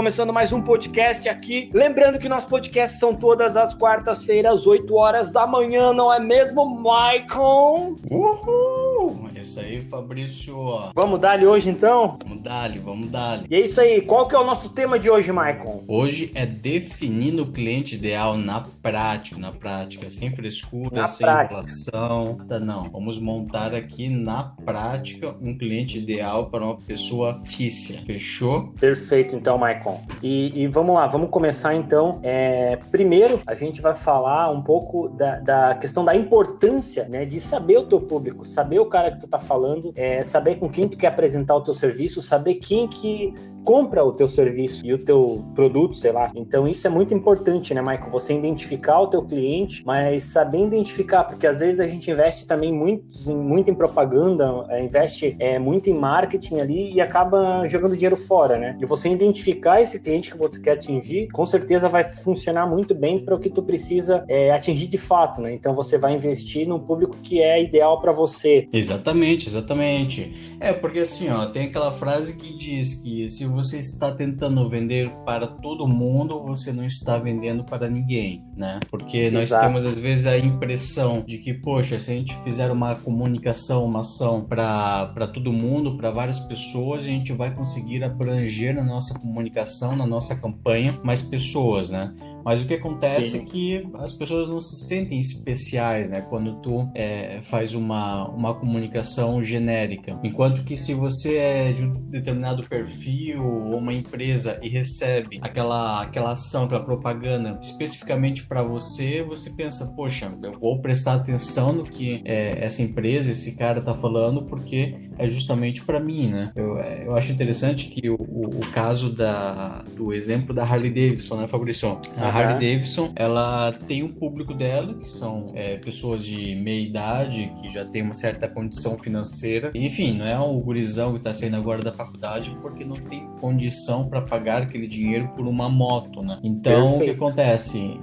começando mais um podcast aqui. Lembrando que nossos podcasts são todas as quartas-feiras, 8 horas da manhã, não é mesmo, Maicon? Uhul! Isso aí, Fabrício. Vamos dar-lhe hoje então? Vamos dar-lhe, vamos dar-lhe. E é isso aí, qual que é o nosso tema de hoje, Maicon? Hoje é definindo o cliente ideal na prática, na prática, sem frescura, Na sem prática. inflação. Tá, não. Vamos montar aqui na prática um cliente ideal para uma pessoa fictícia. Fechou? Perfeito, então, Maicon. E, e vamos lá, vamos começar então. É, primeiro, a gente vai falar um pouco da, da questão da importância né, de saber o teu público, saber o cara que tu tá falando, é, saber com quem tu quer apresentar o teu serviço, saber quem que compra o teu serviço e o teu produto, sei lá. Então isso é muito importante, né, Michael? Você identificar o teu cliente, mas saber identificar, porque às vezes a gente investe também muito, em, muito em propaganda, é, investe é, muito em marketing ali e acaba jogando dinheiro fora, né? E você identificar esse cliente que você quer atingir, com certeza vai funcionar muito bem para o que tu precisa é, atingir de fato, né? Então você vai investir no público que é ideal para você. Exatamente, exatamente. É, porque assim, ó, tem aquela frase que diz que se você está tentando vender para todo mundo, você não está vendendo para ninguém, né? Porque nós Exato. temos às vezes a impressão de que, poxa, se a gente fizer uma comunicação, uma ação para todo mundo, para várias pessoas, a gente vai conseguir abranger na nossa comunicação, na nossa campanha, mais pessoas, né? Mas o que acontece Sim. é que as pessoas não se sentem especiais, né? Quando tu é, faz uma, uma comunicação genérica. Enquanto que se você é de um determinado perfil ou uma empresa e recebe aquela, aquela ação, aquela propaganda especificamente para você, você pensa, poxa, eu vou prestar atenção no que é, essa empresa, esse cara tá falando, porque é justamente para mim, né? Eu, eu acho interessante que o, o, o caso da, do exemplo da Harley Davidson, né, Fabrício? A Aham. Harley Davidson, ela tem um público dela, que são é, pessoas de meia idade, que já tem uma certa condição financeira. Enfim, não é um gurizão que tá saindo agora da faculdade porque não tem condição para pagar aquele dinheiro por uma moto, né? Então, o que Perfeito. acontece?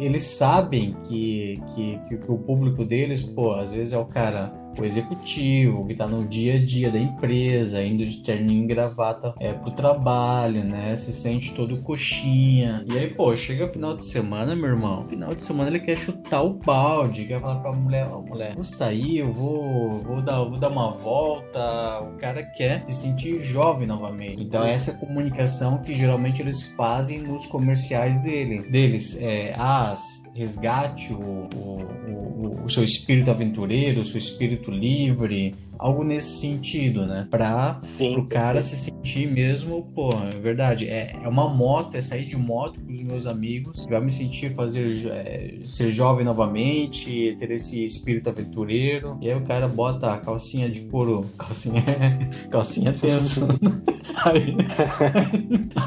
Eles sabem que, que, que o público deles, pô, às vezes é o cara o executivo, que tá no dia a dia da empresa, indo de terninho e gravata é, pro trabalho, né? Se sente todo coxinha. E aí, pô, chega final de semana, meu irmão. Final de semana ele quer chutar o balde, quer falar pra mulher, ó, mulher, vou sair, eu vou, vou, dar, vou dar uma volta. O cara quer se sentir jovem novamente. Então, essa é a comunicação que geralmente eles fazem nos comerciais dele, deles. É, ah, resgate o, o, o, o seu espírito aventureiro, o seu espírito livre, algo nesse sentido, né? Pra Sim. pro cara se sentir mesmo, pô, é verdade, é, é uma moto, é sair de moto com os meus amigos, vai me sentir fazer é, ser jovem novamente, ter esse espírito aventureiro. E aí o cara bota a calcinha de couro, calcinha, calcinha tensa. aí,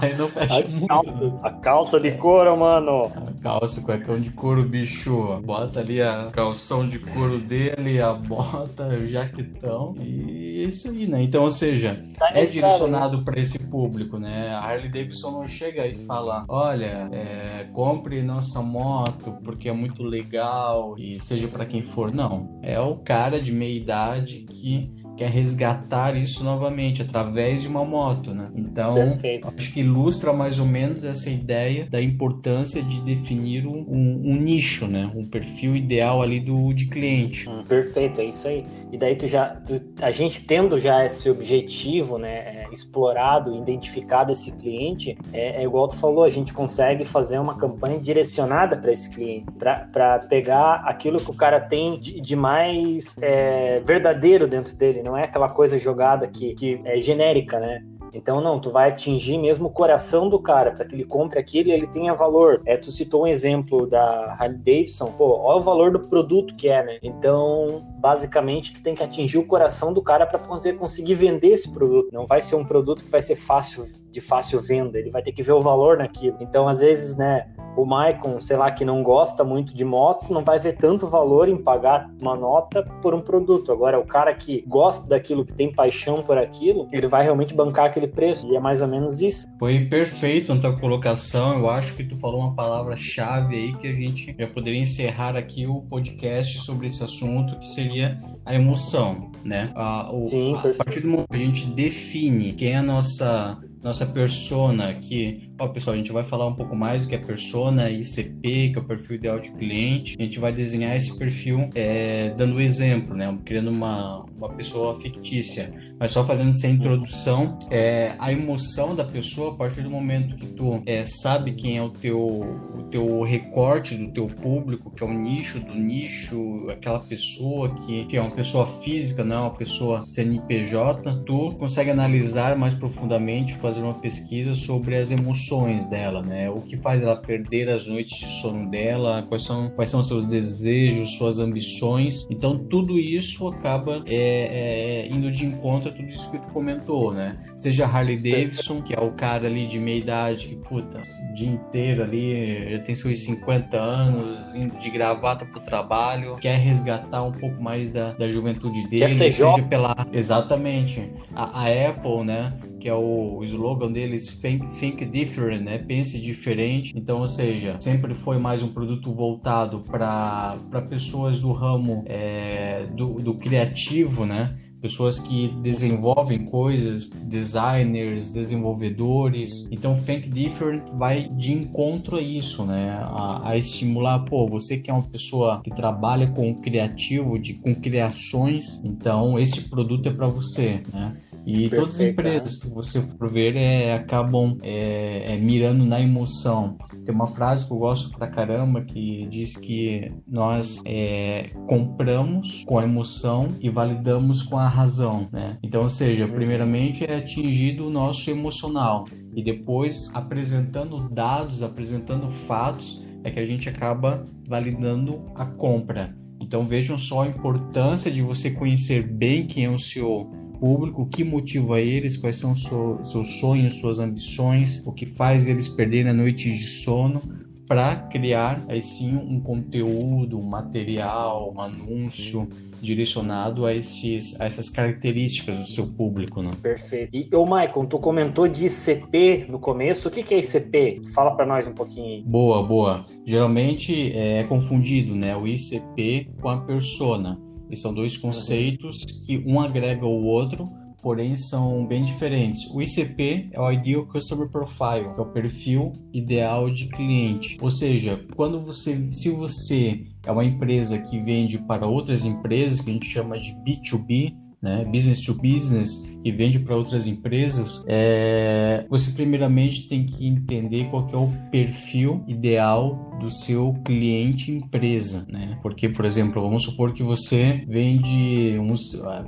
aí não fecha A muito. né? calça, a calça de couro, mano. A calça, cuecão de couro, bicho. Bota ali a calção de couro dele, a bota, o jaquetão. E é isso aí, né? Então, ou seja, Tá é direcionado para esse público, né? A Harley Davidson não chega e fala: olha, é, compre nossa moto porque é muito legal e seja para quem for. Não. É o cara de meia idade que quer resgatar isso novamente através de uma moto, né? Então, Perfeito. acho que ilustra mais ou menos essa ideia da importância de definir um, um- um nicho, né? Um perfil ideal ali do de cliente. Hum, Perfeito, é isso aí. E daí tu já, tu- a gente tendo já esse objetivo, né, é, explorado, identificado esse cliente, é, é igual tu falou, a gente consegue fazer uma campanha direcionada para esse cliente, para pegar aquilo que o cara tem de, de mais é, verdadeiro dentro dele, não é aquela coisa jogada que, que é genérica, né? Então, não, tu vai atingir mesmo o coração do cara, para que ele compre aquilo e ele tenha valor. É, tu citou um exemplo da Harley Davidson, pô, olha o valor do produto que é, né? Então, basicamente, tu tem que atingir o coração do cara para poder conseguir vender esse produto. Não vai ser um produto que vai ser fácil, de fácil venda, ele vai ter que ver o valor naquilo. Então, às vezes, né, o Maicon, sei lá, que não gosta muito de moto, não vai ver tanto valor em pagar uma nota por um produto. Agora, o cara que gosta daquilo, que tem paixão por aquilo, ele vai realmente bancar aquele preço. E é mais ou menos isso. Foi perfeito na tua colocação. Eu acho que tu falou uma palavra-chave aí que a gente já poderia encerrar aqui o podcast sobre esse assunto, que seria a emoção, né? A, o- Sim, a perfeito. partir do momento que a gente define quem é a nossa nossa persona, que, ó, pessoal, a gente vai falar um pouco mais do que é persona, ICP, que é o perfil ideal de cliente. A gente vai desenhar esse perfil é, dando exemplo, né? Criando uma, uma pessoa fictícia. Mas só fazendo essa introdução, é, a emoção da pessoa, a partir do momento que tu é, sabe quem é o teu, o teu recorte do teu público, que é o nicho do nicho, aquela pessoa que, que é uma pessoa física, não é uma pessoa CNPJ, tu consegue analisar mais profundamente, fazer uma pesquisa sobre as emoções dela, né? O que faz ela perder as noites de sono dela, quais são, quais são seus desejos, suas ambições. Então, tudo isso acaba é, é, indo de encontro a tudo isso que tu comentou, né? Seja Harley Davidson, que é o cara ali de meia idade que, puta, o dia inteiro ali, já tem seus 50 anos, indo de gravata pro trabalho, quer resgatar um pouco mais da, da juventude dele, seja pela. Exatamente. A, a Apple, né? que é o slogan deles, think, think, Different, né? Pense diferente. Então, ou seja, sempre foi mais um produto voltado para pessoas do ramo é, do, do criativo, né? Pessoas que desenvolvem coisas, designers, desenvolvedores. Então, Think Different vai de encontro a isso, né? A, a, estimular, pô, você que é uma pessoa que trabalha com criativo, de, com criações, então esse produto é para você, né? E todas as empresas que você for ver é, acabam é, é, mirando na emoção. Tem uma frase que eu gosto pra caramba que diz que nós é, compramos com a emoção e validamos com a razão, né? Então, ou seja, uhum. primeiramente é atingido o nosso emocional e depois apresentando dados, apresentando fatos, é que a gente acaba validando a compra. Então vejam só a importância de você conhecer bem quem é o seu público, o que motiva eles, quais são seus sonhos, suas ambições, o que faz eles perderem a noite de sono, para criar aí sim um conteúdo, um material, um anúncio direcionado a, esses, a essas características do seu público, né? Perfeito. E o Maicon, tu comentou de ICP no começo. O que, que é ICP? Fala para nós um pouquinho. Boa, boa. Geralmente é confundido, né? O ICP com a persona. E são dois conceitos que um agrega o outro, porém são bem diferentes. O ICP é o Ideal Customer Profile, que é o perfil ideal de cliente. Ou seja, quando você, se você é uma empresa que vende para outras empresas, que a gente chama de B2B, né, business to business e vende para outras empresas, é, você primeiramente tem que entender qual que é o perfil ideal do seu cliente empresa, né? Porque, por exemplo, vamos supor que você vende, um,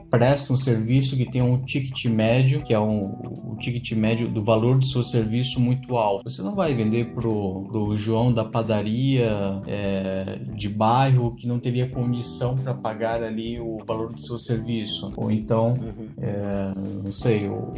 presta um serviço que tem um ticket médio, que é um, o ticket médio do valor do seu serviço muito alto. Você não vai vender pro, pro João da padaria é, de bairro que não teria condição para pagar ali o valor do seu serviço. Ou então, uhum. é, não sei, o,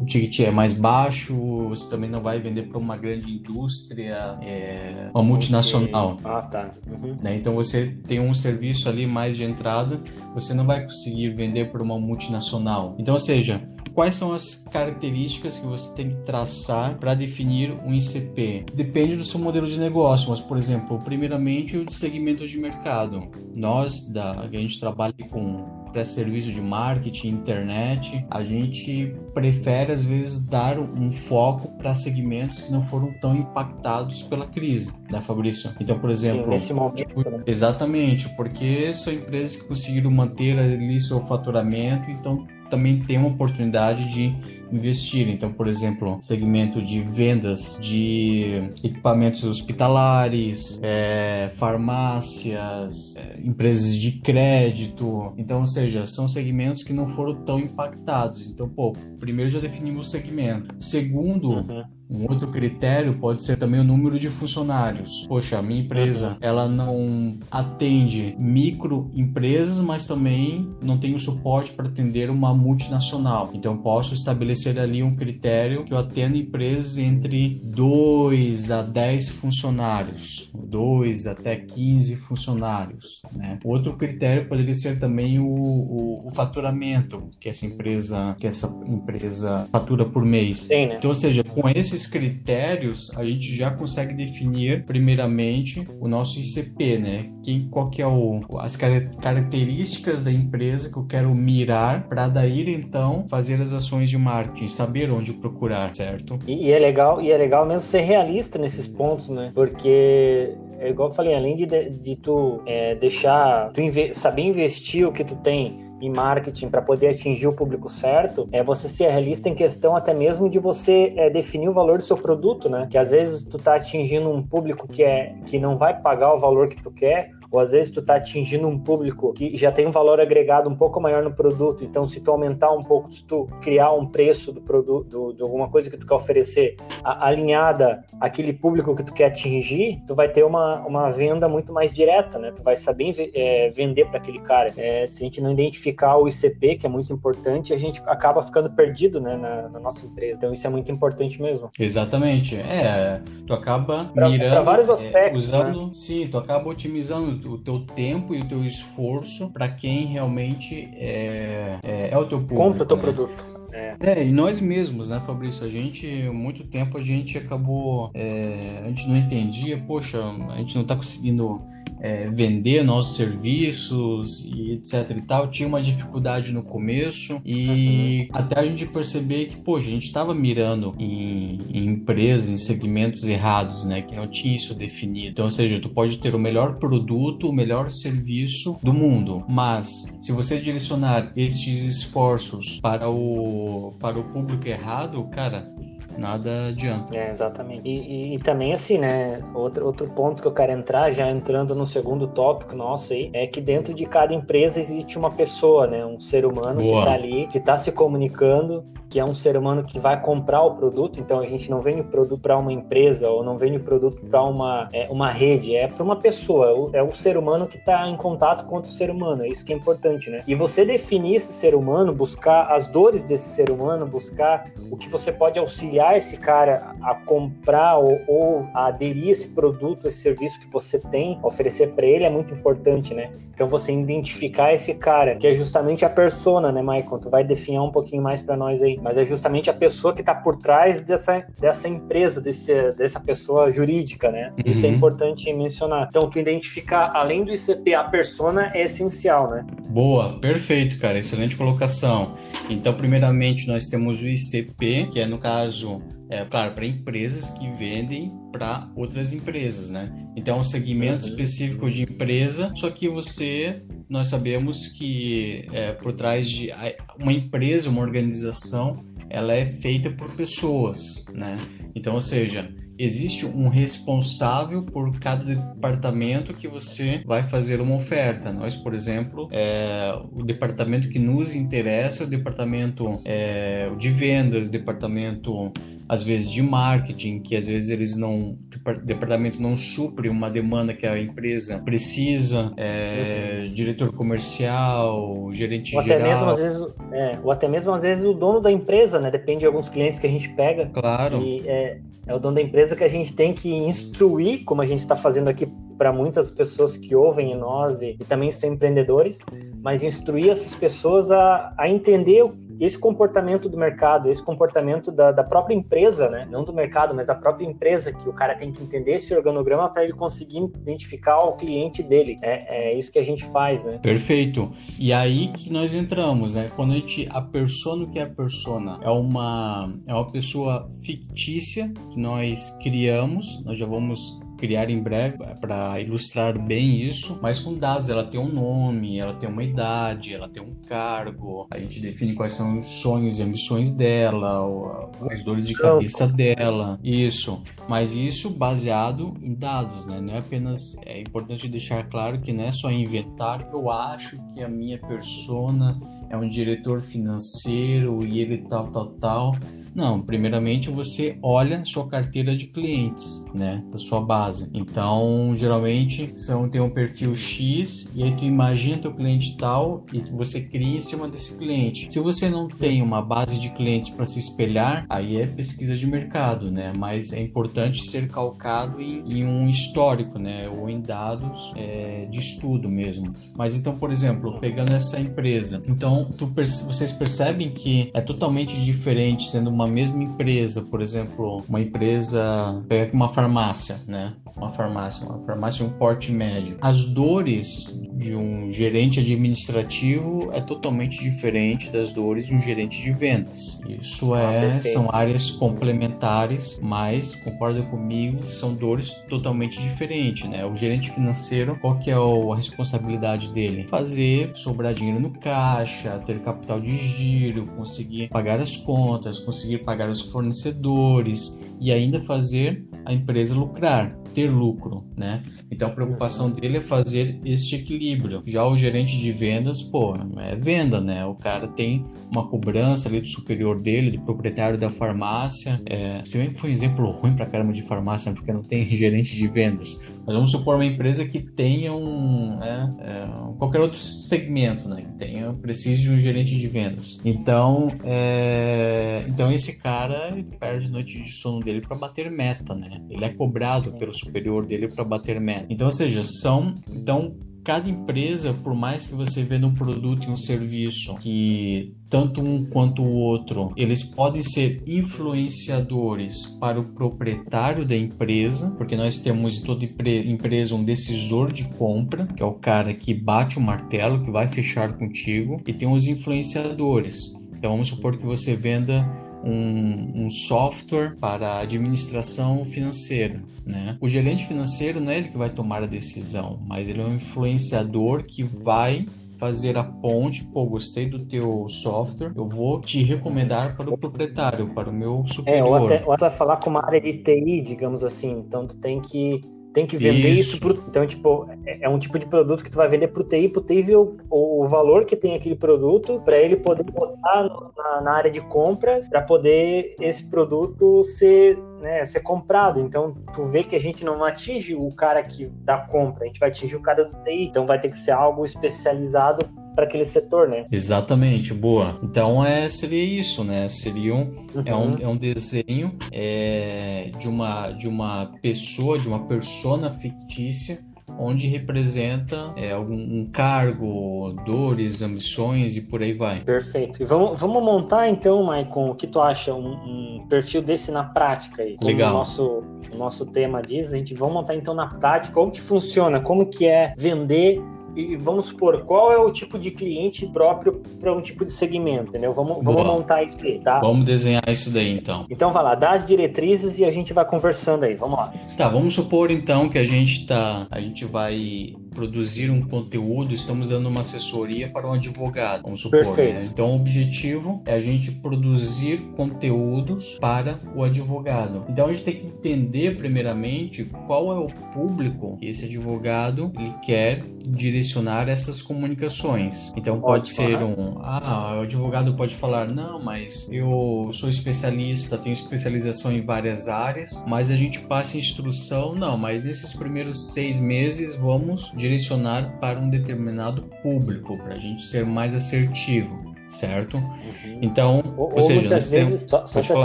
o, ticket é mais baixo, você também não vai vender para uma grande indústria, é, uma multinacional multinacional. Ah, tá. Uhum. Né? Então você tem um serviço ali mais de entrada, você não vai conseguir vender para uma multinacional. Então, ou seja, quais são as características que você tem que traçar para definir um ICP? Depende do seu modelo de negócio, mas, por exemplo, primeiramente o de segmentos de mercado. Nós, da, a gente trabalha com serviço de marketing, internet, a gente prefere às vezes dar um foco para segmentos que não foram tão impactados pela crise, né, Fabrício? Então, por exemplo, Sim, nesse momento, né? exatamente, porque são empresas que conseguiram manter ali seu faturamento, então também tem uma oportunidade de investir. Então, por exemplo, segmento de vendas de equipamentos hospitalares, é, farmácias, é, empresas de crédito. Então, ou seja, são segmentos que não foram tão impactados. Então, pô, primeiro já definimos o segmento. Segundo, uhum. Um outro critério pode ser também o número de funcionários. Poxa, a minha empresa, ela não atende microempresas, mas também não tem o suporte para atender uma multinacional. Então, posso estabelecer ali um critério que eu atendo empresas entre 2 a 10 funcionários, 2 até 15 funcionários. Né? Outro critério poderia ser também o, o, o, faturamento que essa empresa que essa empresa fatura por mês. Sim, né? Então, ou seja, com esse esses critérios, a gente já consegue definir, primeiramente, o nosso ICP, né? Quem, qual que é o, as características da empresa que eu quero mirar para daí, então, fazer as ações de marketing, saber onde procurar, certo? E, e é legal, e é legal mesmo ser realista nesses pontos, né? Porque é igual eu falei, além de, de tu é, deixar, tu inve saber investir o que tu tem em marketing para poder atingir o público certo, é você ser realista em questão até mesmo de você é, definir o valor do seu produto, né? Que às vezes tu tá atingindo um público que é que não vai pagar o valor que tu quer, ou às vezes tu está atingindo um público que já tem um valor agregado um pouco maior no produto, então se tu aumentar um pouco, se tu criar um preço do produto, de alguma coisa que tu quer oferecer a, alinhada àquele público que tu quer atingir, tu vai ter uma, uma venda muito mais direta, né? Tu vai saber é, vender para aquele cara. É, se a gente não identificar o ICP, que é muito importante, a gente acaba ficando perdido, né, na, na nossa empresa. Então isso é muito importante mesmo. Exatamente. É, tu acaba pra, mirando, pra vários aspectos, é, usando, né? sim, tu acaba otimizando o teu tempo e o teu esforço para quem realmente é, é, é, o teu público. Compra o teu né? produto. É. é. e nós mesmos, né, Fabrício? A gente, muito tempo, a gente acabou. É, a gente não entendia, poxa, a gente não está conseguindo é, vender nossos serviços e etc e tal. Tinha uma dificuldade no começo e uhum. até a gente perceber que, poxa, a gente estava mirando em, em, empresas, em segmentos errados, né? Que não tinha isso definido. Então, ou seja, tu pode ter o melhor produto, o melhor serviço do mundo, mas se você direcionar estes esforços para o, para o público errado, cara, nada adianta. É, exatamente. E, e, e, também, assim, né? Outro, outro ponto que eu quero entrar, já entrando no segundo tópico nosso aí, é que dentro de cada empresa existe uma pessoa, né? Um ser humano Boa. que tá ali, que tá se comunicando que é um ser humano que vai comprar o produto, então a gente não vende o produto para uma empresa ou não vende o produto para uma, é, uma rede, é para uma pessoa, é o ser humano que está em contato com outro ser humano, é isso que é importante, né? E você definir esse ser humano, buscar as dores desse ser humano, buscar o que você pode auxiliar esse cara a comprar ou, ou a aderir esse produto, esse serviço que você tem, oferecer para ele é muito importante, né? Então você identificar esse cara, que é justamente a persona, né, Michael? Tu vai definir um pouquinho mais para nós aí mas é justamente a pessoa que está por trás dessa, dessa empresa, desse, dessa pessoa jurídica, né? Uhum. Isso é uhum. importante mencionar. Então, tu identificar, além do ICP, a persona é essencial, né? Boa, perfeito, cara. Excelente colocação. Então, primeiramente, nós temos o ICP, que é, no caso, é, claro, para empresas que vendem para outras empresas, né? Então, é um segmento uhum. específico de empresa, só que você nós sabemos que é, por trás de uma empresa, uma organização, ela é feita por pessoas, né? Então, ou seja, existe um responsável por cada departamento que você vai fazer uma oferta. Nós, por exemplo, é, o departamento que nos interessa é o departamento é, de vendas, departamento às vezes de marketing, que às vezes eles não, o departamento não supre uma demanda que a empresa precisa, é, uhum. diretor comercial, gerente ou geral. Até mesmo, às vezes, é, ou até mesmo às vezes o dono da empresa, né? Depende de alguns clientes que a gente pega. Claro. E é, é o dono da empresa que a gente tem que instruir, como a gente está fazendo aqui para muitas pessoas que ouvem em nós e, e, também são empreendedores, mas instruir essas pessoas a, a entender esse comportamento do mercado, esse comportamento da, da, própria empresa, né? Não do mercado, mas da própria empresa, que o cara tem que entender esse organograma para ele conseguir identificar o cliente dele. É, é, isso que a gente faz, né? Perfeito. E aí que nós entramos, né? Quando a gente. A persona que é a persona é uma, é uma pessoa fictícia que nós criamos, nós já vamos criar em breve para ilustrar bem isso, mas com dados. Ela tem um nome, ela tem uma idade, ela tem um cargo, a gente define quais são os sonhos e ambições dela, as dores de cabeça dela, isso. Mas isso baseado em dados, né? Não é apenas. É importante deixar claro que não é só inventar. Eu acho que a minha persona é um diretor financeiro e ele tal, tal, tal. Não, primeiramente você olha sua carteira de clientes, né, da sua base. Então, geralmente são tem um perfil X e aí tu imagina teu cliente tal e você cria em cima desse cliente. Se você não tem uma base de clientes para se espelhar, aí é pesquisa de mercado, né? Mas é importante ser calcado em, em um histórico, né, ou em dados é, de estudo mesmo. Mas então, por exemplo, pegando essa empresa, então tu, vocês percebem que é totalmente diferente sendo uma uma mesma empresa, por exemplo, uma empresa, pega uma farmácia, né? Uma farmácia, uma farmácia um porte médio. As dores de um gerente administrativo é totalmente diferente das dores de um gerente de vendas. Isso ah, é, ah, são áreas complementares, mas concorda comigo, são dores totalmente diferentes, né? O gerente financeiro, qual que é a responsabilidade dele? Fazer sobrar dinheiro no caixa, ter capital de giro, conseguir pagar as contas, conseguir pagar os fornecedores e ainda fazer a empresa lucrar ter lucro, né? Então a preocupação dele é fazer este equilíbrio. Já o gerente de vendas, pô, é venda, né? O cara tem uma cobrança ali do superior dele, do proprietário da farmácia. É, se bem que foi um exemplo ruim pra caramba de farmácia, né? porque não tem gerente de vendas. Mas vamos supor uma empresa que tenha um, é, é, qualquer outro segmento, né? Que tenha, precise de um gerente de vendas. Então, é, então esse cara perde noite de sono dele para bater meta, né? Ele é cobrado pelo superior dele para bater meta. Então, ou seja, são então cada empresa, por mais que você venda um produto e um serviço que tanto um quanto o outro, eles podem ser influenciadores para o proprietário da empresa, porque nós temos em toda empresa um decisor de compra, que é o cara que bate o martelo, que vai fechar contigo, e tem os influenciadores. Então vamos supor que você venda um, um, software para administração financeira. Né? O gerente financeiro não é ele que vai tomar a decisão, mas ele é um influenciador que vai fazer a ponte, pô, gostei do teu software, eu vou te recomendar para o proprietário, para o meu superior. É, ou até, ou até falar com uma área de TI, digamos assim, então tu tem que tem que vender isso, isso. pro, então tipo é, é um tipo de produto que tu vai vender pro TI, pro TI ver o, o valor que tem aquele produto para ele poder botar no, na, na, área de compras para poder esse produto ser né, ser comprado. Então, tu vê que a gente não atinge o cara que dá compra, a gente vai atingir o cara do TI. Então, vai ter que ser algo especializado para aquele setor, né? Exatamente, boa. Então é seria isso, né? Seria um, uhum. é, um, uhum. é um desenho é, de uma de uma pessoa, de uma persona fictícia onde representa é, algum um cargo, dores, ambições e por aí vai. Perfeito. E vamos, vamos montar então, Maicon, o que tu acha? Um, um perfil desse na prática aí. Como Legal. O nosso, o nosso tema diz, a gente vamos montar então na prática como que funciona, como que é vender e vamos supor, qual é o tipo de cliente próprio para um tipo de segmento, entendeu? Vamos, vamos montar isso aí, tá? Vamos desenhar isso daí, então. Então vai lá, dá as diretrizes e a gente vai conversando aí, vamos lá. Tá, vamos supor então que a gente tá, a gente vai produzir um conteúdo, estamos dando uma assessoria para um advogado, vamos supor. Né? Então, o objetivo é a gente produzir conteúdos para o advogado. Então, a gente tem que entender, primeiramente, qual é o público que esse advogado ele quer direcionar essas comunicações. Então, pode ser um. Ah, o advogado pode falar: não, mas eu sou especialista, tenho especialização em várias áreas, mas a gente passa instrução, não, mas nesses primeiros seis meses vamos direcionar para um determinado público, para a gente ser mais assertivo certo? Uhum. Então, ou, ou seja, muitas vezes, temos... só, só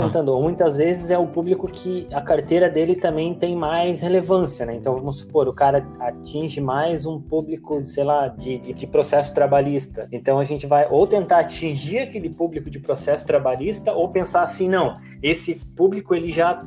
tentando, ou muitas vezes é o público que a carteira dele também tem mais relevância, né? Então, vamos supor, o cara atinge mais um público, sei lá, de, de, de processo trabalhista. Então, a gente vai ou tentar atingir aquele público de processo trabalhista, ou pensar assim, não, esse público ele já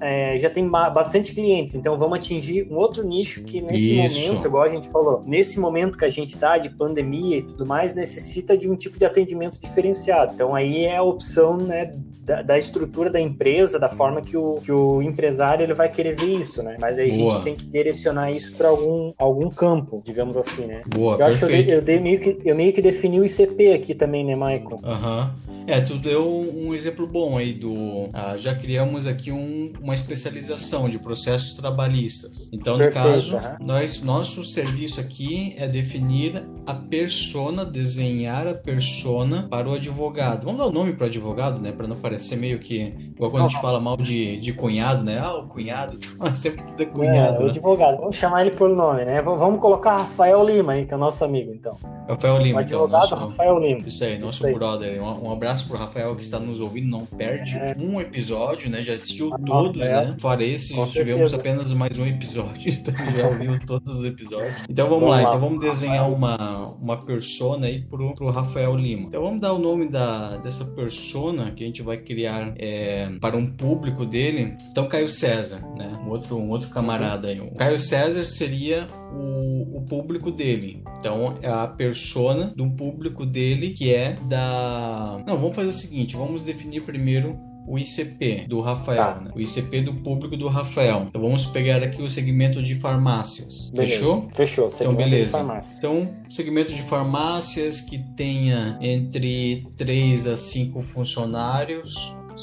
é, já tem bastante clientes, então vamos atingir um outro nicho que nesse Isso. momento, igual a gente falou, nesse momento que a gente está de pandemia e tudo mais, necessita de um tipo de atendimento diferenciado. Então aí é a opção né, da, da, estrutura da empresa, da forma que o, que o empresário ele vai querer ver isso, né? Mas aí Boa. a gente tem que direcionar isso para algum, algum campo, digamos assim, né? Boa, eu perfeito. acho que eu, dei, eu, dei meio que eu meio que defini o ICP aqui também, né, Michael? Aham. Uhum. É, tu deu um exemplo bom aí do. Ah, já criamos aqui um, uma especialização de processos trabalhistas. Então, Perfeito, no caso, uhum. nós, nosso serviço aqui é definir a persona, desenhar a persona para o advogado. Vamos dar o um nome para o advogado, né? Para não parecer meio que. Igual quando a gente fala mal de, de cunhado, né? Ah, o cunhado. Sempre tudo é cunhado. É, o né? advogado. Vamos chamar ele por nome, né? Vamos colocar Rafael Lima aí, que é o nosso amigo, então. Rafael Lima. O advogado então, nosso, Rafael Lima. Isso aí, nosso isso brother. Um, um, abraço pro Rafael que está nos ouvindo, não perde é. um episódio, né? Já assistiu ah, todos, Rafael. né? Fora esse, Com tivemos certeza. apenas mais um episódio, então já ouviu todos os episódios. Então vamos, vamos lá, lá, então vamos desenhar uma, uma persona aí pro, pro Rafael Lima. Então vamos dar o nome da, dessa persona que a gente vai criar é, para um público dele. Então Caio César, né? Um outro, um outro camarada aí. O Caio César seria o, o público dele. Então é a persona do público dele que é da. Não, vamos fazer o seguinte: vamos definir primeiro o ICP do Rafael, tá. né? o ICP do público do Rafael. Então vamos pegar aqui o segmento de farmácias. Beleza. Fechou? Fechou. Segmento então, beleza. de. Então, segmento de farmácias que tenha entre 3 a 5 funcionários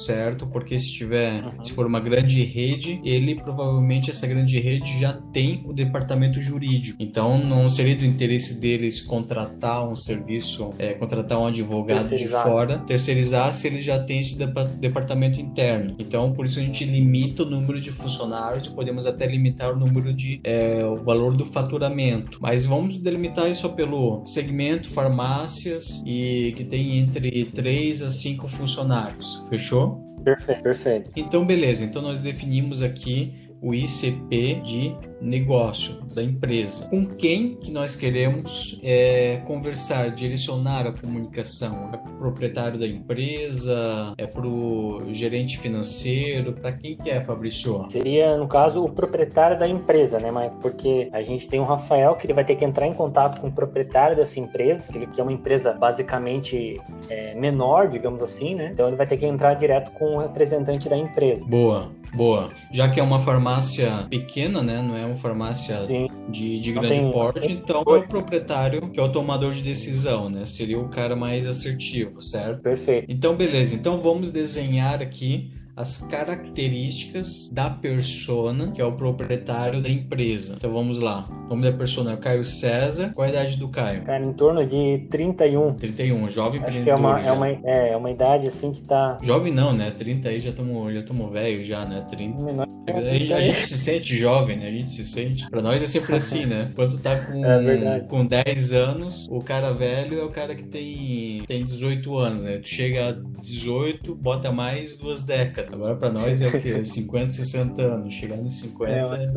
certo? Porque se tiver, uhum. se for uma grande rede, ele provavelmente essa grande rede já tem o departamento jurídico. Então não seria do interesse deles contratar um serviço, é, contratar um advogado de fora, terceirizar se ele já tem esse departamento interno. Então por isso a gente limita o número de funcionários, podemos até limitar o número de é, o valor do faturamento. Mas vamos delimitar isso pelo segmento farmácias e que tem entre 3 a 5 funcionários. Fechou? Perfeito, perfeito. Então, beleza. Então, nós definimos aqui o ICP de negócio da empresa. Com quem que nós queremos é, conversar, direcionar a comunicação? É para o proprietário da empresa? É para o gerente financeiro? Para quem que é, Fabrício? Seria, no caso, o proprietário da empresa, né, Mike? Porque a gente tem o Rafael que ele vai ter que entrar em contato com o proprietário dessa empresa, que é uma empresa basicamente é, menor, digamos assim, né? Então ele vai ter que entrar direto com o representante da empresa. Boa. Boa. Já que é uma farmácia pequena, né? Não é uma farmácia de, de grande tem... porte, então é o proprietário que é o tomador de decisão, né? Seria o cara mais assertivo, certo? Perfeito. Então, beleza. Então vamos desenhar aqui as características da persona, que é o proprietário da empresa. Então vamos lá. O nome da persona é Caio César. Qual a idade do Caio? Cara, em torno de 31. 31, jovem Acho que é uma, é, uma, é, é uma idade assim que tá. Jovem não, né? 30 aí já estamos já velho já, né? 30. A gente, a gente se sente jovem, né? A gente se sente. Pra nós é sempre assim, né? Quando tá com, é com 10 anos, o cara velho é o cara que tem, tem 18 anos, né? Tu chega a 18, bota mais duas décadas. Agora para nós é o quê? 50, 60 anos. Chegando em 50. É,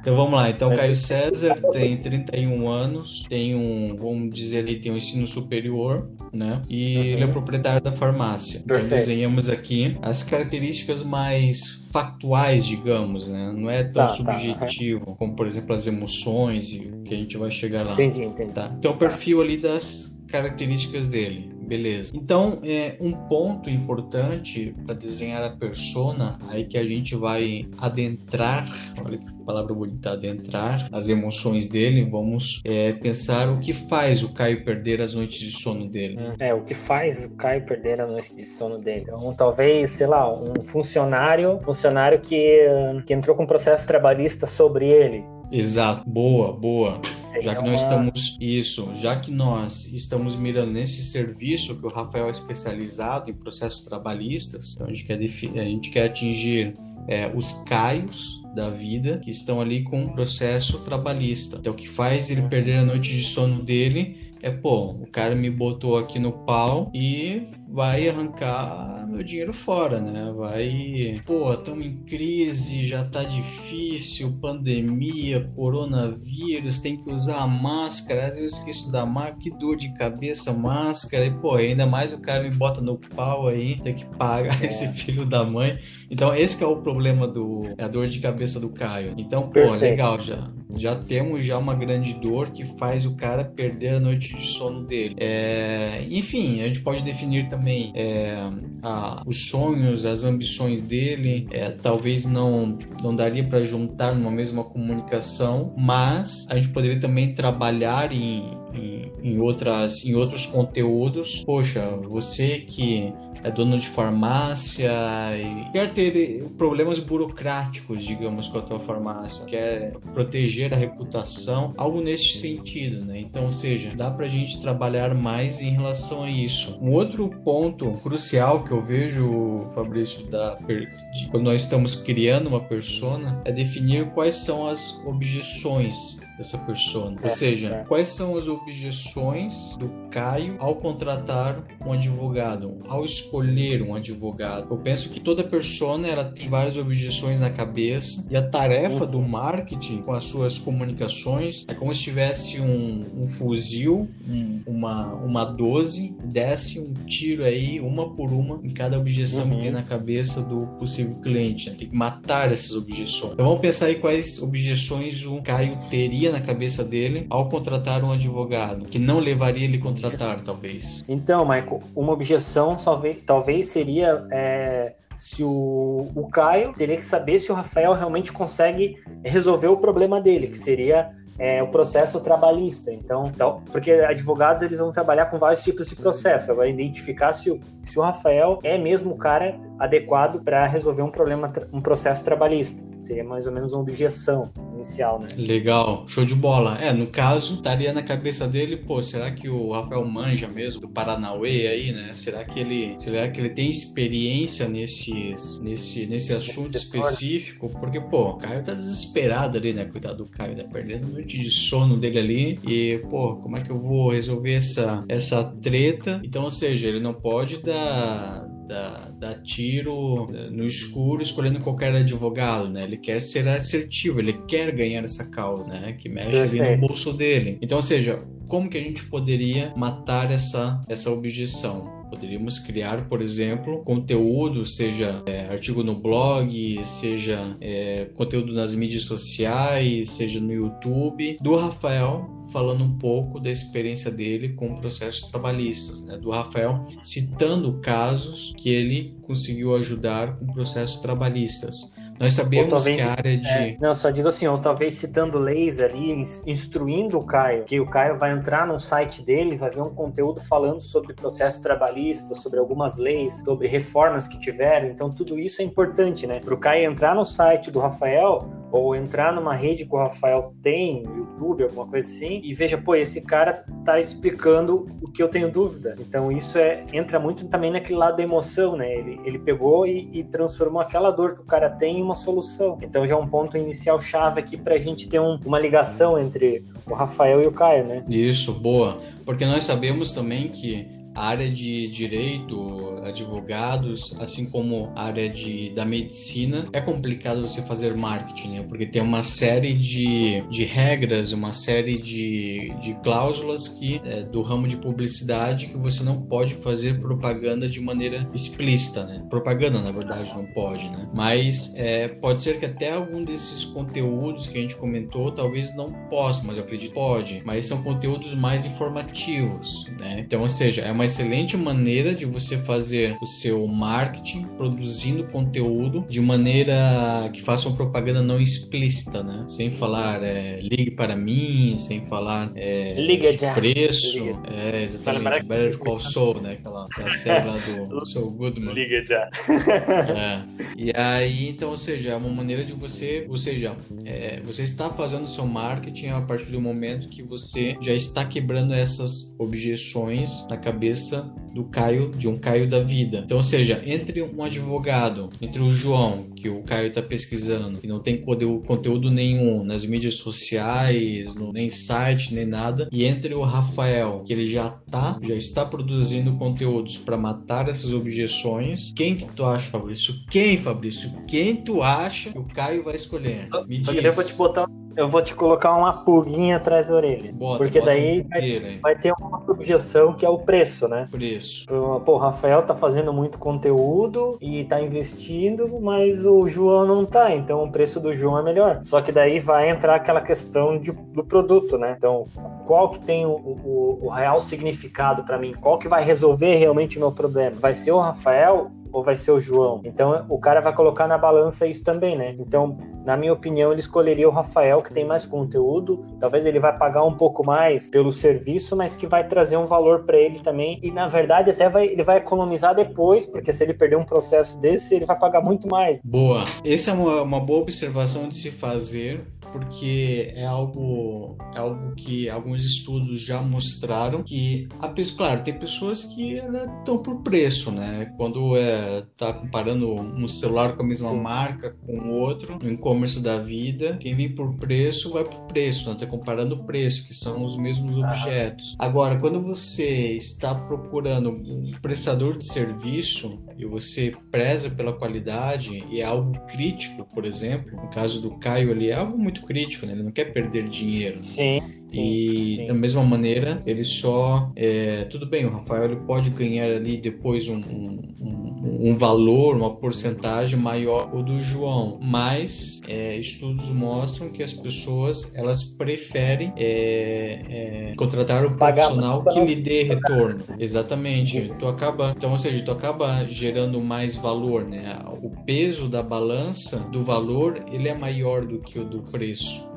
então vamos lá. Então, Caio César tem 31 anos, tem um, vamos dizer ali, tem um ensino superior, né? E uhum. ele é proprietário da farmácia. Então, Perfeito. Então, desenhamos aqui as características mais factuais, digamos, né? Não é tão tá, tá subjetivo tá. como, por exemplo, as emoções e que a gente vai chegar lá. Entendi, entendi. Tá? Então, o perfil ali das características dele. Beleza. Então, é um ponto importante para desenhar a persona, aí que a gente vai adentrar, olha que palavra bonita, adentrar as emoções dele, vamos é, pensar o que faz o Caio perder as noites de sono dele. Hum, é, o que faz o Caio perder a noite de sono dele. Então, talvez, sei lá, um funcionário, funcionário que, que entrou com processo trabalhista sobre ele. Exato, boa, boa. Já que nós estamos isso, já que nós estamos mirando nesse serviço que o Rafael é especializado em processos trabalhistas, então a gente quer, a gente quer atingir é, os caios da vida que estão ali com um processo trabalhista. Então, o que faz ele perder a noite de sono dele é, pô, o cara me botou aqui no pau e vai arrancar meu dinheiro fora, né? Vai, pô, estamos em crise, já tá difícil, pandemia, coronavírus, tem que usar a máscara, às vezes eu esqueço da máscara, que dor de cabeça, máscara, e pô, ainda mais o cara me bota no pau aí, tem que pagar é. esse filho da mãe. Então, esse é o problema do é a dor de cabeça do Caio. Então, pô, Perfeito. legal já. Já temos já uma grande dor que faz o cara perder a noite de sono dele. É, enfim, a gente pode definir também é, a, os sonhos, as ambições dele. É, talvez não, não daria para juntar numa mesma comunicação, mas a gente poderia também trabalhar em, em, em, outras, em outros conteúdos. Poxa, você que é dono de farmácia e quer ter problemas burocráticos, digamos, com a tua farmácia, quer proteger a reputação, algo nesse sentido, né? Então, ou seja, dá pra gente trabalhar mais em relação a isso. Um outro ponto crucial que eu vejo, Fabrício, da, de, quando nós estamos criando uma persona, é definir quais são as objeções dessa persona. Ou seja, quais são as objeções do Caio ao contratar um advogado, ao escolher um advogado? Eu penso que toda persona ela tem várias objeções na cabeça e a tarefa uhum. do marketing com as suas comunicações é como se tivesse um, um fuzil, um, uma, uma 12, desse um tiro aí, uma por uma, em cada objeção uhum. que tem na cabeça do possível cliente. Né? Tem que matar essas objeções. Então vamos pensar aí quais objeções o Caio teria na cabeça dele ao contratar um advogado, que não levaria ele a contratar, talvez. Então, Michael, uma objeção talvez seria. É se o, o Caio teria que saber se o Rafael realmente consegue resolver o problema dele, que seria é, o processo trabalhista. Então, então, porque advogados eles vão trabalhar com vários tipos de processo. Agora, identificar se o, se o Rafael é mesmo o cara adequado para resolver um problema, um processo trabalhista. Seria mais ou menos uma objeção inicial, né? Legal, show de bola. É, no caso, estaria na cabeça dele, pô, será que o Rafael manja mesmo do Paranauê aí, né? Será que ele, será que ele tem experiência nesses, nesse, nesse assunto específico? Porque, pô, o Caio tá desesperado ali, né? Cuidado do Caio, tá perdendo noite de sono dele ali e, pô, como é que eu vou resolver essa, essa treta? Então, ou seja, ele não pode dar dar, dar tiro no escuro escolhendo qualquer advogado, né? Ele quer ser assertivo, ele quer ganhar essa causa, né? Que mexe ali no bolso dele. Então, ou seja, como que a gente poderia matar essa, essa objeção? Poderíamos criar, por exemplo, conteúdo, seja é, artigo no blog, seja é, conteúdo nas mídias sociais, seja no YouTube, do Rafael falando um pouco da experiência dele com processos trabalhistas, né? do Rafael citando casos que ele conseguiu ajudar com processos trabalhistas. Nós sabemos talvez, que a área de. É, não, só digo assim, ou talvez citando leis ali, instruindo o Caio, que o Caio vai entrar no site dele, vai ver um conteúdo falando sobre processo trabalhista, sobre algumas leis, sobre reformas que tiveram. Então, tudo isso é importante, né? Para o Caio entrar no site do Rafael, ou entrar numa rede que o Rafael tem, YouTube, alguma coisa assim, e veja, pô, esse cara tá explicando o que eu tenho dúvida. Então isso é entra muito também naquele lado da emoção, né? Ele, ele pegou e, e transformou aquela dor que o cara tem em uma solução. Então já é um ponto inicial chave aqui para a gente ter um, uma ligação entre o Rafael e o Caio, né? Isso, boa. Porque nós sabemos também que área de direito, advogados, assim como área de, da medicina, é complicado você fazer marketing, né? Porque tem uma série de, de regras, uma série de, de cláusulas que é, do ramo de publicidade que você não pode fazer propaganda de maneira explícita, né? Propaganda, na verdade, não pode, né? Mas é, pode ser que até algum desses conteúdos que a gente comentou talvez não possa, mas eu acredito que pode. Mas são conteúdos mais informativos, né? Então, ou seja, é uma excelente maneira de você fazer o seu marketing produzindo conteúdo de maneira que faça uma propaganda não explícita, né? Sem falar é, ligue para mim, sem falar é, Liga já. preço. Liga. É, exatamente. Better Call Saul, né? Aquela, aquela série lá do, do Goodman. Liga já. É. E aí, então, ou seja, é uma maneira de você, ou seja, é, você está fazendo o seu marketing a partir do momento que você já está quebrando essas objeções na cabeça cabeça do Caio, de um Caio da vida. Então, ou seja, entre um advogado, entre o João, que o Caio está pesquisando, que não tem conteúdo nenhum nas mídias sociais, no, nem site, nem nada, e entre o Rafael, que ele já tá, já está produzindo conteúdos para matar essas objeções, quem que tu acha, Fabrício? Quem, Fabrício? Quem tu acha que o Caio vai escolher? Me diz. Vou te botar eu vou te colocar uma pulguinha atrás da orelha. Bota, porque bota daí vai, vai, ter uma objeção que é o preço, né? Preço. Pô, o Rafael tá fazendo muito conteúdo e tá investindo, mas o João não tá, então o preço do João é melhor. Só que daí vai entrar aquela questão de, do produto, né? Então, qual que tem o, o, o real significado para mim? Qual que vai resolver realmente o meu problema? Vai ser o Rafael ou vai ser o João? Então o cara vai colocar na balança isso também, né? Então, na minha opinião, ele escolheria o Rafael, que tem mais conteúdo. Talvez ele vai pagar um pouco mais pelo serviço, mas que vai trazer um valor para ele também. E na verdade, até vai, ele vai economizar depois, porque se ele perder um processo desse, ele vai pagar muito mais. Boa. Essa é uma, uma boa observação de se fazer porque é algo, é algo que alguns estudos já mostraram que, a, claro, tem pessoas que estão por preço, né? Quando é, tá comparando um celular com a mesma marca com outro, no e-commerce da vida, quem vem por preço vai por preço, né? Tá comparando o preço, que são os mesmos objetos. Agora, quando você está procurando um prestador de serviço e você preza pela qualidade e é algo crítico, por exemplo, no caso do Caio ali, é algo muito crítico, né? Ele não quer perder dinheiro. Sim. Sim, e sim. da mesma maneira, ele só. É, tudo bem, o Rafael ele pode ganhar ali depois um, um, um valor, uma porcentagem maior o do João, mas é, estudos mostram que as pessoas elas preferem é, é contratar o profissional que lhe dê retorno. Exatamente. Tu acaba, então, ou seja, tu acaba gerando mais valor, né? O peso da balança do valor ele é maior do que o do preço.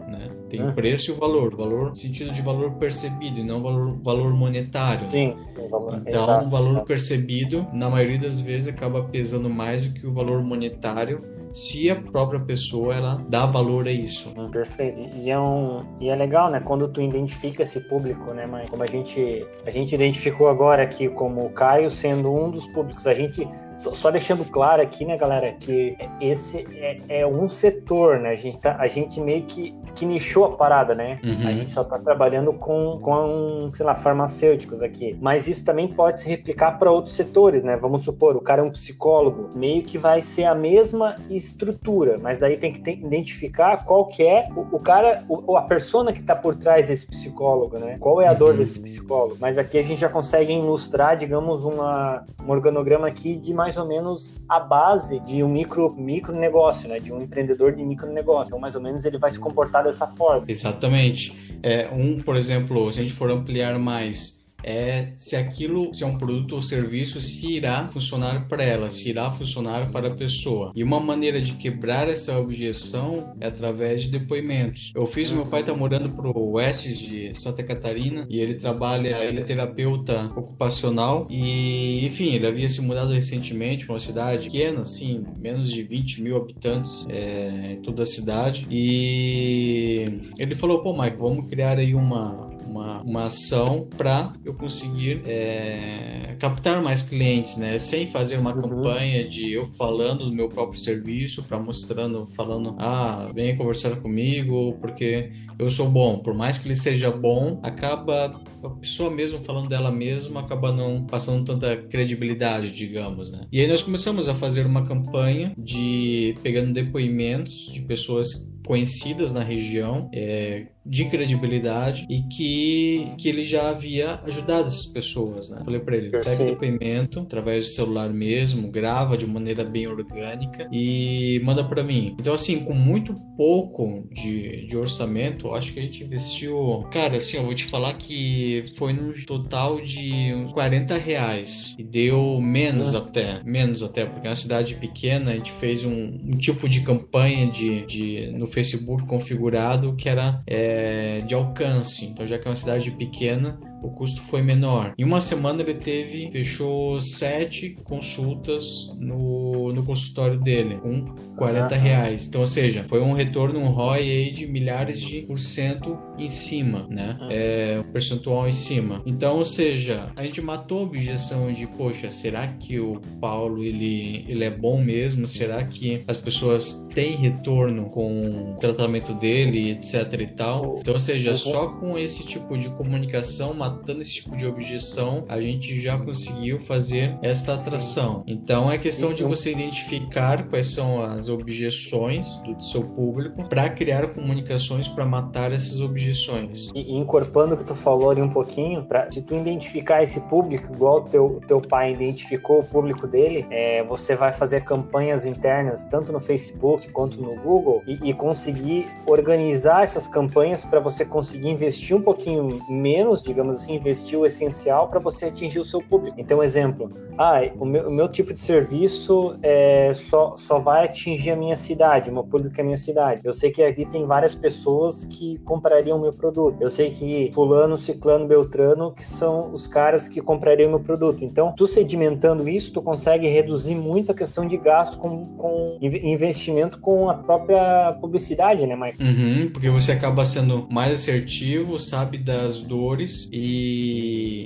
Né? Tem o preço e o valor. Valor sentido de valor percebido e não valor, valor monetário. Sim. Valor, então, exato, o valor exato. percebido, na maioria das vezes, acaba pesando mais do que o valor monetário se a própria pessoa ela dá valor a isso. Hum, perfeito. E é, um, e é legal, né? Quando tu identifica esse público, né, mãe? Como a gente, a gente identificou agora aqui como o Caio sendo um dos públicos. A gente só, só, deixando claro aqui, né, galera, que esse é, é, um setor, né? A gente, tá, a gente meio que, que nichou a parada, né? Uhum. A gente só tá trabalhando com, com, sei lá, farmacêuticos aqui. Mas isso também pode se replicar para outros setores, né? Vamos supor, o cara é um psicólogo, meio que vai ser a mesma estrutura, mas daí tem que ter, identificar qual que é o, o cara, o, a persona que tá por trás desse psicólogo, né? Qual é a dor uhum. desse psicólogo? Mas aqui a gente já consegue ilustrar, digamos, uma, um organograma aqui de mais mais ou menos a base de um micro, micro negócio, né? De um empreendedor de micro negócio. Então, mais ou menos, ele vai se comportar dessa forma. Exatamente. É, um, por exemplo, se a gente for ampliar mais é se aquilo, se é um produto ou serviço, se irá funcionar para ela, se irá funcionar para a pessoa. E uma maneira de quebrar essa objeção é através de depoimentos. Eu fiz, meu pai está morando pro oeste de Santa Catarina e ele trabalha, ele é terapeuta ocupacional e, enfim, ele havia se mudado recentemente para uma cidade pequena, assim, menos de 20 mil habitantes é, em toda a cidade e ele falou, pô, Mike, vamos criar aí uma, uma, uma ação para eu conseguir é, captar mais clientes, né? Sem fazer uma uhum. campanha de eu falando do meu próprio serviço, para mostrando, falando, ah, venha conversar comigo, porque eu sou bom. Por mais que ele seja bom, acaba a pessoa mesmo falando dela mesma acaba não passando tanta credibilidade, digamos, né? E aí nós começamos a fazer uma campanha de pegando depoimentos de pessoas conhecidas na região, é, de credibilidade e que, que ele já havia ajudado essas pessoas, né? Falei para ele, Perfeito. pega o depoimento através do celular mesmo, grava de maneira bem orgânica e manda para mim. Então, assim, com muito pouco de, de orçamento, acho que a gente investiu... Cara, assim, eu vou te falar que foi no total de uns 40 reais e deu menos até, menos até, porque é uma cidade pequena, a gente fez um, um tipo de campanha de, de, no Facebook configurado que era... É, de alcance. Então, já que é uma cidade pequena, o custo foi menor. Em uma semana ele teve, fechou sete consultas no, no consultório dele, com 40 reais. Então, ou seja, foi um retorno, um ROI de milhares de por cento em cima, né? É, um percentual em cima. Então, ou seja, a gente matou a objeção de, poxa, será que o Paulo ele, ele é bom mesmo? Será que as pessoas têm retorno com o tratamento dele, etc e tal? Então, ou seja, só com esse tipo de comunicação matando esse tipo de objeção, a gente já conseguiu fazer esta atração. Sim. Então é questão de você identificar quais são as objeções do seu público para criar comunicações para matar essas objeções. E, incorporando o que tu falou ali um pouquinho, para se tu identificar esse público, igual teu, teu pai identificou o público dele, é, você vai fazer campanhas internas tanto no Facebook quanto no Google e, e conseguir organizar essas campanhas para você conseguir investir um pouquinho menos, digamos assim, investir o essencial para você atingir o seu público. Então, exemplo, ah, o meu, o meu tipo de serviço é, só, só vai atingir a minha cidade, o meu público é a minha cidade. Eu sei que aqui tem várias pessoas que comprariam o meu produto. Eu sei que fulano, ciclano, beltrano, que são os caras que comprariam o meu produto. Então, tu sedimentando isso, tu consegue reduzir muito a questão de gasto com, com investimento com a própria publicidade, né, Mike? Uhum, porque você acaba sendo mais assertivo, sabe das dores e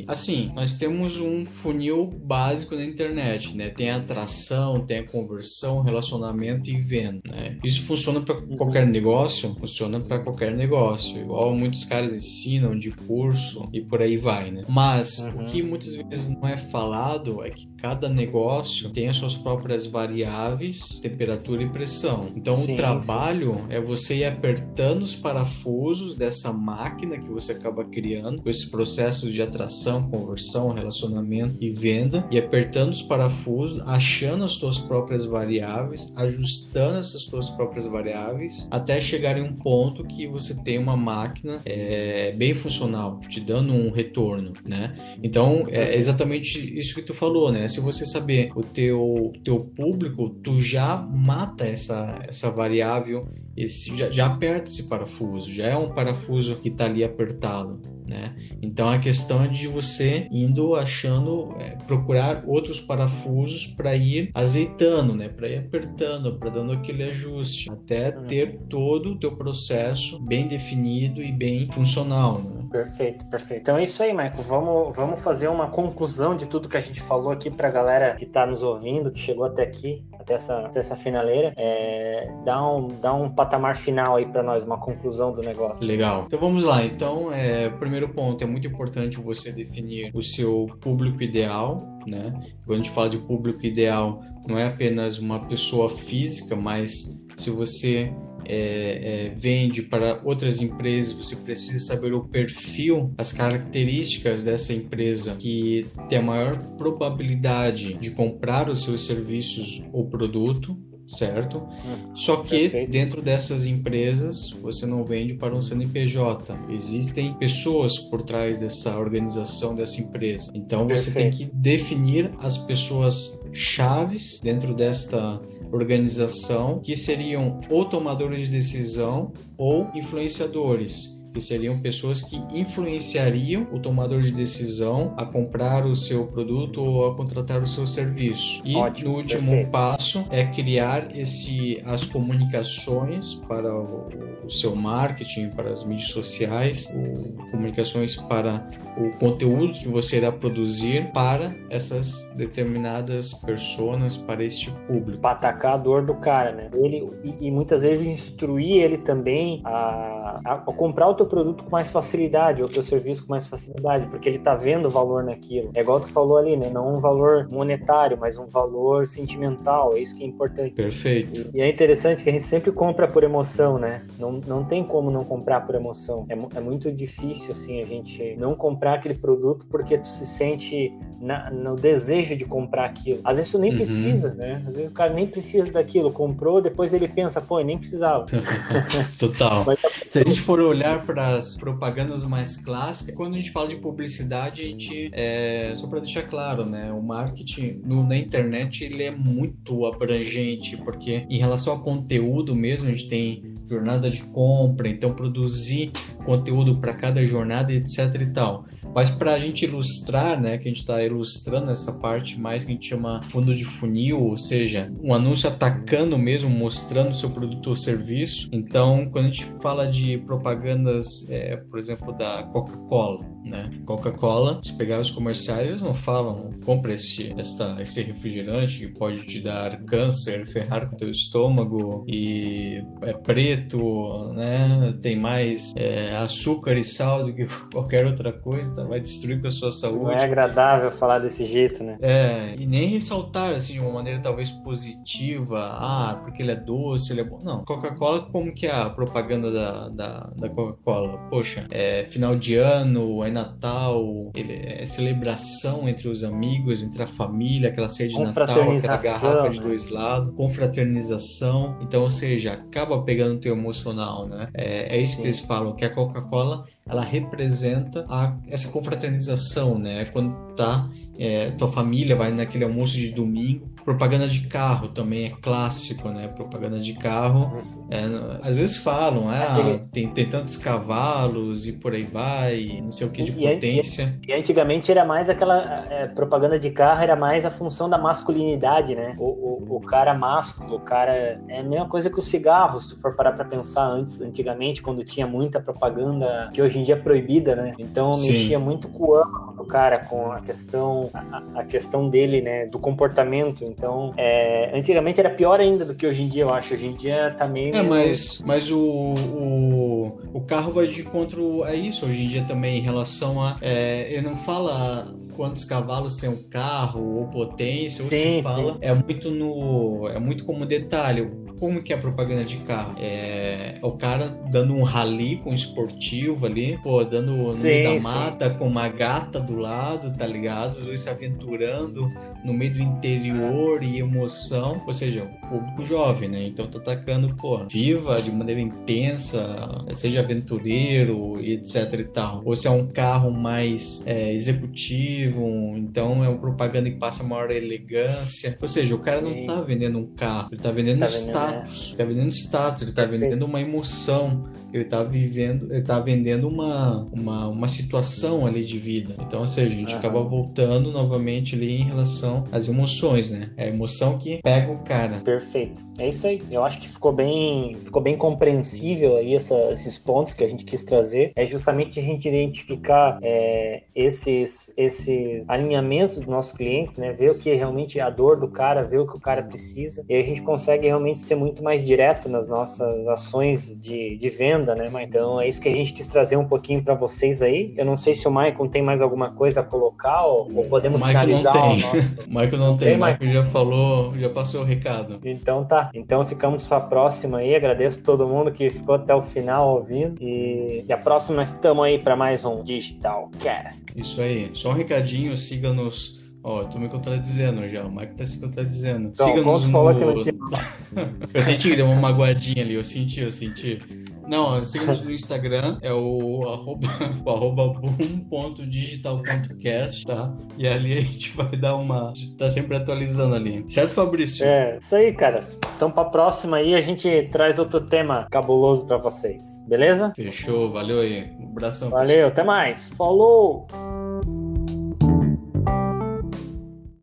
assim, nós temos um funil básico na internet, né? Tem a atração, tem a conversão, relacionamento e venda, né? Isso funciona para qualquer negócio, funciona para qualquer negócio, igual muitos caras ensinam de curso e por aí vai, né? Mas uhum. o que muitas vezes não é falado é que cada negócio tem as suas próprias variáveis, temperatura e pressão. Então sim, o trabalho sim. é você ir apertando os parafusos dessa máquina que você acaba criando, com esses processos de atração, conversão, relacionamento e venda, e apertando os parafusos, achando as suas próprias variáveis, ajustando essas suas próprias variáveis, até chegar em um ponto que você tem uma máquina é, bem funcional, te dando um retorno, né? Então é exatamente isso que tu falou, né? Se você saber o teu, teu público, tu já mata essa, essa variável, esse, já, já aperta esse parafuso, já é um parafuso que está ali apertado. Né? Então a questão é de você indo achando, é, procurar outros parafusos para ir azeitando, né? Para ir apertando, para dando aquele ajuste, até uhum. ter todo o teu processo bem definido e bem funcional. Né? Perfeito, perfeito. Então é isso aí, Michael. Vamos, vamos fazer uma conclusão de tudo que a gente falou aqui para a galera que está nos ouvindo, que chegou até aqui, até essa, até essa finaleira. É, dá, um, dá um patamar final aí para nós, uma conclusão do negócio. Legal. Então vamos lá. Então, é, primeiro ponto, é muito importante você definir o seu público ideal, né? Quando a gente fala de público ideal, não é apenas uma pessoa física, mas se você é, é, vende para outras empresas, você precisa saber o perfil, as características dessa empresa que tem a maior probabilidade de comprar os seus serviços ou produto certo? Hum, Só que perfeito. dentro dessas empresas você não vende para um CNPJ. Existem pessoas por trás dessa organização dessa empresa. Então você tem que definir as pessoas chaves dentro desta organização que seriam ou tomadores de decisão ou influenciadores que seriam pessoas que influenciariam o tomador de decisão a comprar o seu produto ou a contratar o seu serviço. E Ótimo, no último perfeito. passo é criar esse as comunicações para o, o seu marketing, para as mídias sociais, o, comunicações para o conteúdo que você irá produzir para essas determinadas pessoas, para este público. Para atacar a dor do cara, né? Ele, e, e muitas vezes instruir ele também a, a, comprar o teu produto com mais facilidade, ou teu serviço com mais facilidade, porque ele tá vendo valor naquilo. É igual tu falou ali, né? Não um valor monetário, mas um valor sentimental. É isso que é importante. Perfeito. E, e é interessante que a gente sempre compra por emoção, né? Não, não tem como não comprar por emoção. É, é muito difícil, assim, a gente não comprar aquele produto porque tu se sente na, no desejo de comprar aquilo. Às vezes tu nem uhum. precisa, né? Às vezes o cara nem precisa daquilo, comprou, depois ele pensa, pô, eu nem precisava. Total. Mas, Se a gente for olhar para as propagandas mais clássicas, quando a gente fala de publicidade, a gente, é, só para deixar claro, né? O marketing no, na internet ele é muito abrangente, porque em relação ao conteúdo mesmo, a gente tem jornada de compra, então produzir conteúdo para cada jornada, etc e tal. Mas para a gente ilustrar, né, que a gente está ilustrando essa parte mais que a gente chama fundo de funil, ou seja, um anúncio atacando mesmo, mostrando seu produto ou serviço. Então, quando a gente fala de propagandas, é, por exemplo, da Coca-Cola, né? Coca-Cola, se pegar os comerciais, eles não falam, compra esse, esta, esse refrigerante que pode te dar câncer, ferrar com teu estômago e é preto, né? Tem mais é, açúcar e sal do que qualquer outra coisa? Vai destruir com a sua saúde. Não é agradável falar desse jeito, né? É, e nem ressaltar assim de uma maneira talvez positiva, ah, porque ele é doce, ele é bom. Não, Coca-Cola, como que é a propaganda da, da, da Coca-Cola? Poxa, é final de ano, é Natal, é celebração entre os amigos, entre a família, aquela ceia de Natal, aquela garrafa de né? dois lados, confraternização. Então, ou seja, acaba pegando o teu emocional, né? É, é isso Sim. que eles falam, que a Coca-Cola ela representa a, essa confraternização, né? Quando tá é, tua família vai naquele almoço de domingo. Propaganda de carro também é clássico, né? Propaganda de carro. É, às vezes falam, ah, tem, tem tantos cavalos e por aí vai, não sei o que de e, potência. E, e, antigamente era mais aquela é, propaganda de carro, era mais a função da masculinidade, né? O, o, o cara másculo, o cara. É a mesma coisa que os cigarros, se tu for parar pra pensar antes, antigamente, quando tinha muita propaganda que hoje em dia é proibida, né? Então mexia muito com o âmago cara, com a questão, a, a questão dele, né? Do comportamento. Então, é, antigamente era pior ainda do que hoje em dia, eu acho. Hoje em dia tá meio. É, mas, mas o, o, o carro vai de encontro a isso hoje em dia também, em relação a. É, ele não fala quantos cavalos tem um carro ou potência, ou sim, se fala. Sim. É muito no. É muito como detalhe como que é a propaganda de carro? É, o cara dando um rally com um esportivo ali, pô, dando no sim, meio da mata com uma gata do lado, tá ligado? Os dois se aventurando no meio do interior e emoção, ou seja, o público jovem, né? Então tá atacando, pô, viva de maneira intensa, seja aventureiro e etc e tal. Ou se é um carro mais é, executivo, então é uma propaganda que passa maior elegância. Ou seja, o cara Sim. não tá vendendo um carro, ele tá vendendo tá status, vendendo, é. tá vendendo status, ele tá Perfeito. vendendo uma emoção ele está vivendo, ele tá vendendo uma, uma, uma situação ali de vida. Então, ou seja, a gente uhum. acaba voltando novamente ali em relação às emoções, né? É a emoção que pega o cara. Perfeito. É isso aí. Eu acho que ficou bem, ficou bem compreensível aí essa, esses pontos que a gente quis trazer. É justamente a gente identificar é, esses, esses alinhamentos dos nossos clientes, né? Ver o que é realmente a dor do cara, ver o que o cara precisa. E a gente consegue realmente ser muito mais direto nas nossas ações de, de venda né? Então é isso que a gente quis trazer um pouquinho para vocês aí. Eu não sei se o Maicon tem mais alguma coisa a colocar ou, ou podemos o finalizar não tem. o nosso. o Maicon não, tem, o Maicon já falou, já passou o recado. Então tá. Então ficamos para a próxima aí. Agradeço todo mundo que ficou até o final ouvindo. E, e a próxima nós estamos aí para mais um Digital Cast. Isso aí. Só um recadinho, siga-nos. Ó, oh, tô me contradizendo já, o Mike tá se contradizendo. Então, Siga-nos no... falou que não tinha... eu senti que deu uma magoadinha ali, eu senti, eu senti. Não, siga-nos no Instagram, é o arroba, o arroba boom.digital.cast, tá? E ali a gente vai dar uma. A gente tá sempre atualizando ali. Certo, Fabrício? É, isso aí, cara. Então, pra próxima aí, a gente traz outro tema cabuloso pra vocês, beleza? Fechou, valeu aí. Um abração. Valeu, até mais. Falou!